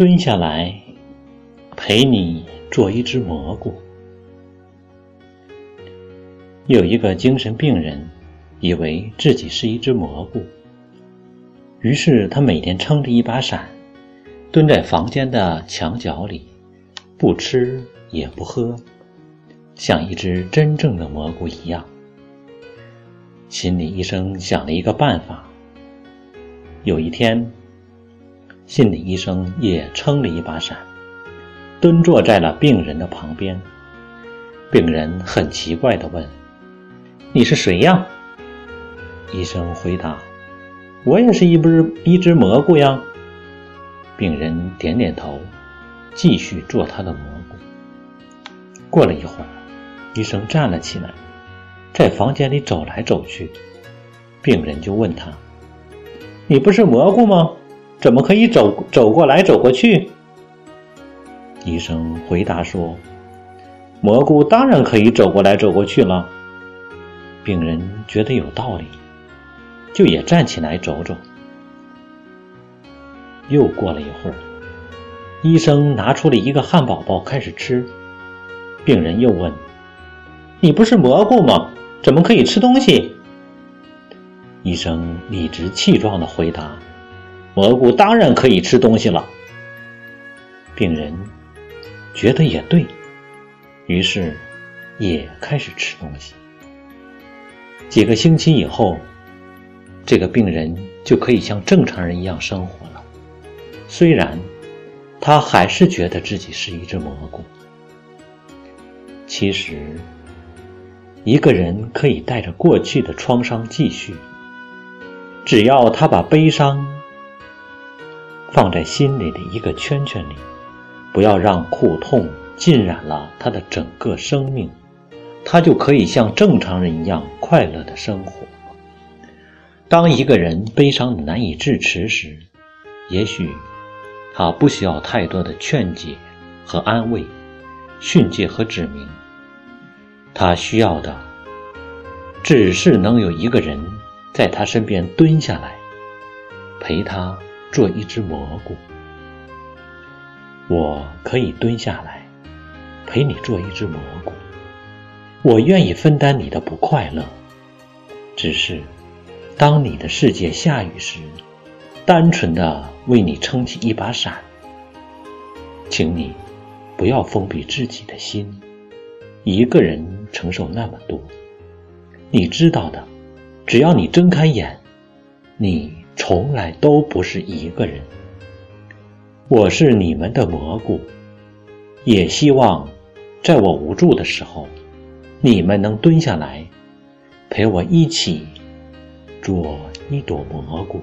蹲下来，陪你做一只蘑菇。有一个精神病人，以为自己是一只蘑菇，于是他每天撑着一把伞，蹲在房间的墙角里，不吃也不喝，像一只真正的蘑菇一样。心理医生想了一个办法。有一天，心理医生也撑了一把伞，蹲坐在了病人的旁边。病人很奇怪地问：“你是谁呀？”医生回答：“我也是一只一只蘑菇呀。”病人点点头，继续做他的蘑菇。过了一会儿，医生站了起来，在房间里走来走去。病人就问他。你不是蘑菇吗？怎么可以走走过来走过去？医生回答说：“蘑菇当然可以走过来走过去了。”病人觉得有道理，就也站起来走走。又过了一会儿，医生拿出了一个汉堡包开始吃。病人又问：“你不是蘑菇吗？怎么可以吃东西？”医生理直气壮的回答：“蘑菇当然可以吃东西了。”病人觉得也对，于是也开始吃东西。几个星期以后，这个病人就可以像正常人一样生活了。虽然他还是觉得自己是一只蘑菇。其实，一个人可以带着过去的创伤继续。只要他把悲伤放在心里的一个圈圈里，不要让苦痛浸染了他的整个生命，他就可以像正常人一样快乐的生活。当一个人悲伤的难以自持时，也许他不需要太多的劝解和安慰、训诫和指明，他需要的只是能有一个人。在他身边蹲下来，陪他做一只蘑菇。我可以蹲下来，陪你做一只蘑菇。我愿意分担你的不快乐。只是，当你的世界下雨时，单纯的为你撑起一把伞。请你不要封闭自己的心，一个人承受那么多。你知道的。只要你睁开眼，你从来都不是一个人。我是你们的蘑菇，也希望在我无助的时候，你们能蹲下来，陪我一起做一朵蘑菇。